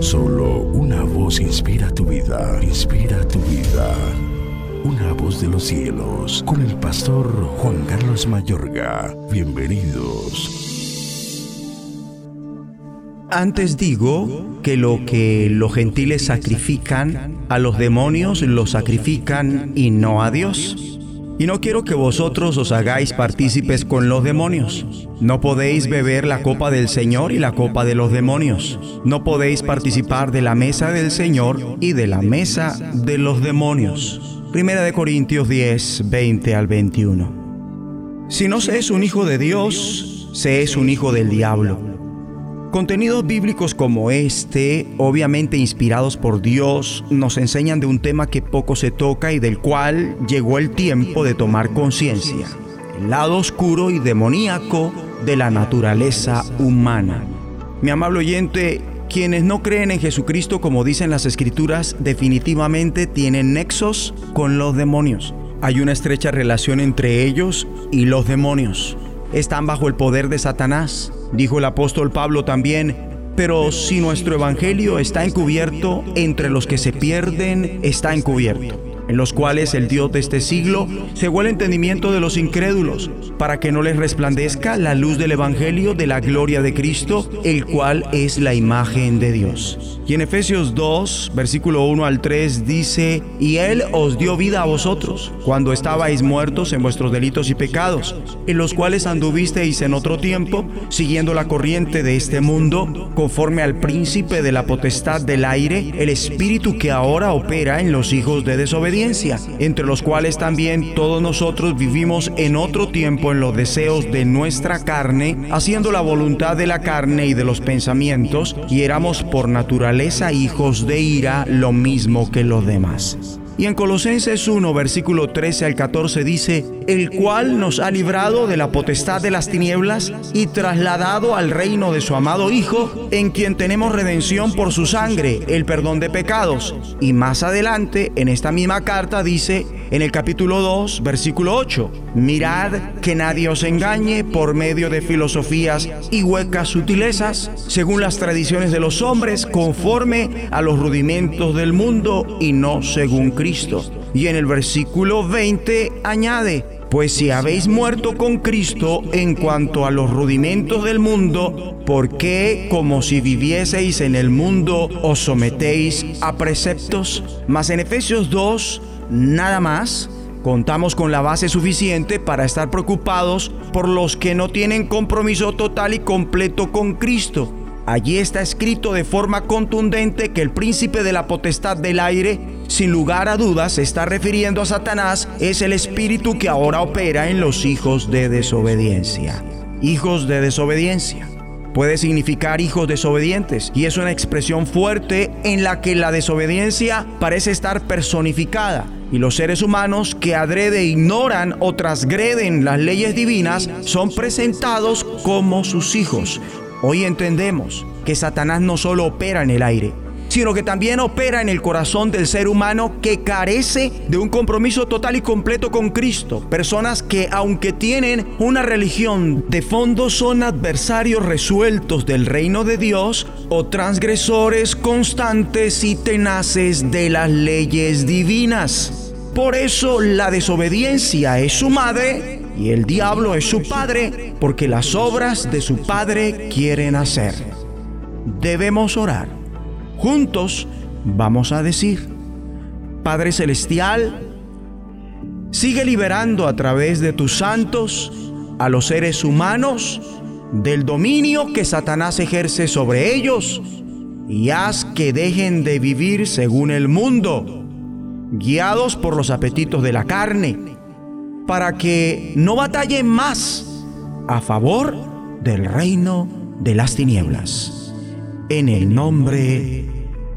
Solo una voz inspira tu vida, inspira tu vida. Una voz de los cielos, con el pastor Juan Carlos Mayorga. Bienvenidos. Antes digo que lo que los gentiles sacrifican, a los demonios lo sacrifican y no a Dios. Y no quiero que vosotros os hagáis partícipes con los demonios. No podéis beber la copa del Señor y la copa de los demonios. No podéis participar de la mesa del Señor y de la mesa de los demonios. Primera de Corintios 10, 20 al 21. Si no se es un hijo de Dios, se es un hijo del diablo. Contenidos bíblicos como este, obviamente inspirados por Dios, nos enseñan de un tema que poco se toca y del cual llegó el tiempo de tomar conciencia, el lado oscuro y demoníaco de la naturaleza humana. Mi amable oyente, quienes no creen en Jesucristo como dicen las escrituras definitivamente tienen nexos con los demonios. Hay una estrecha relación entre ellos y los demonios están bajo el poder de Satanás. Dijo el apóstol Pablo también, pero si nuestro evangelio está encubierto, entre los que se pierden está encubierto en los cuales el Dios de este siglo cegó el entendimiento de los incrédulos, para que no les resplandezca la luz del Evangelio de la gloria de Cristo, el cual es la imagen de Dios. Y en Efesios 2, versículo 1 al 3 dice, y Él os dio vida a vosotros, cuando estabais muertos en vuestros delitos y pecados, en los cuales anduvisteis en otro tiempo, siguiendo la corriente de este mundo, conforme al príncipe de la potestad del aire, el espíritu que ahora opera en los hijos de desobediencia entre los cuales también todos nosotros vivimos en otro tiempo en los deseos de nuestra carne, haciendo la voluntad de la carne y de los pensamientos, y éramos por naturaleza hijos de ira, lo mismo que los demás. Y en Colosenses 1, versículo 13 al 14 dice, el cual nos ha librado de la potestad de las tinieblas y trasladado al reino de su amado Hijo, en quien tenemos redención por su sangre, el perdón de pecados. Y más adelante, en esta misma carta dice, en el capítulo 2, versículo 8, mirad que nadie os engañe por medio de filosofías y huecas sutilezas, según las tradiciones de los hombres, conforme a los rudimentos del mundo y no según Cristo. Y en el versículo 20 añade, pues si habéis muerto con Cristo en cuanto a los rudimentos del mundo, ¿por qué, como si vivieseis en el mundo, os sometéis a preceptos? Mas en Efesios 2, nada más, contamos con la base suficiente para estar preocupados por los que no tienen compromiso total y completo con Cristo. Allí está escrito de forma contundente que el príncipe de la potestad del aire, sin lugar a dudas, se está refiriendo a Satanás, es el espíritu que ahora opera en los hijos de desobediencia. Hijos de desobediencia puede significar hijos desobedientes y es una expresión fuerte en la que la desobediencia parece estar personificada y los seres humanos que adrede ignoran o transgreden las leyes divinas son presentados como sus hijos. Hoy entendemos que Satanás no solo opera en el aire, sino que también opera en el corazón del ser humano que carece de un compromiso total y completo con Cristo. Personas que aunque tienen una religión de fondo son adversarios resueltos del reino de Dios o transgresores constantes y tenaces de las leyes divinas. Por eso la desobediencia es su madre y el diablo es su padre, porque las obras de su padre quieren hacer. Debemos orar. Juntos vamos a decir, Padre Celestial, sigue liberando a través de tus santos a los seres humanos del dominio que Satanás ejerce sobre ellos y haz que dejen de vivir según el mundo, guiados por los apetitos de la carne para que no batallen más a favor del reino de las tinieblas. En el nombre de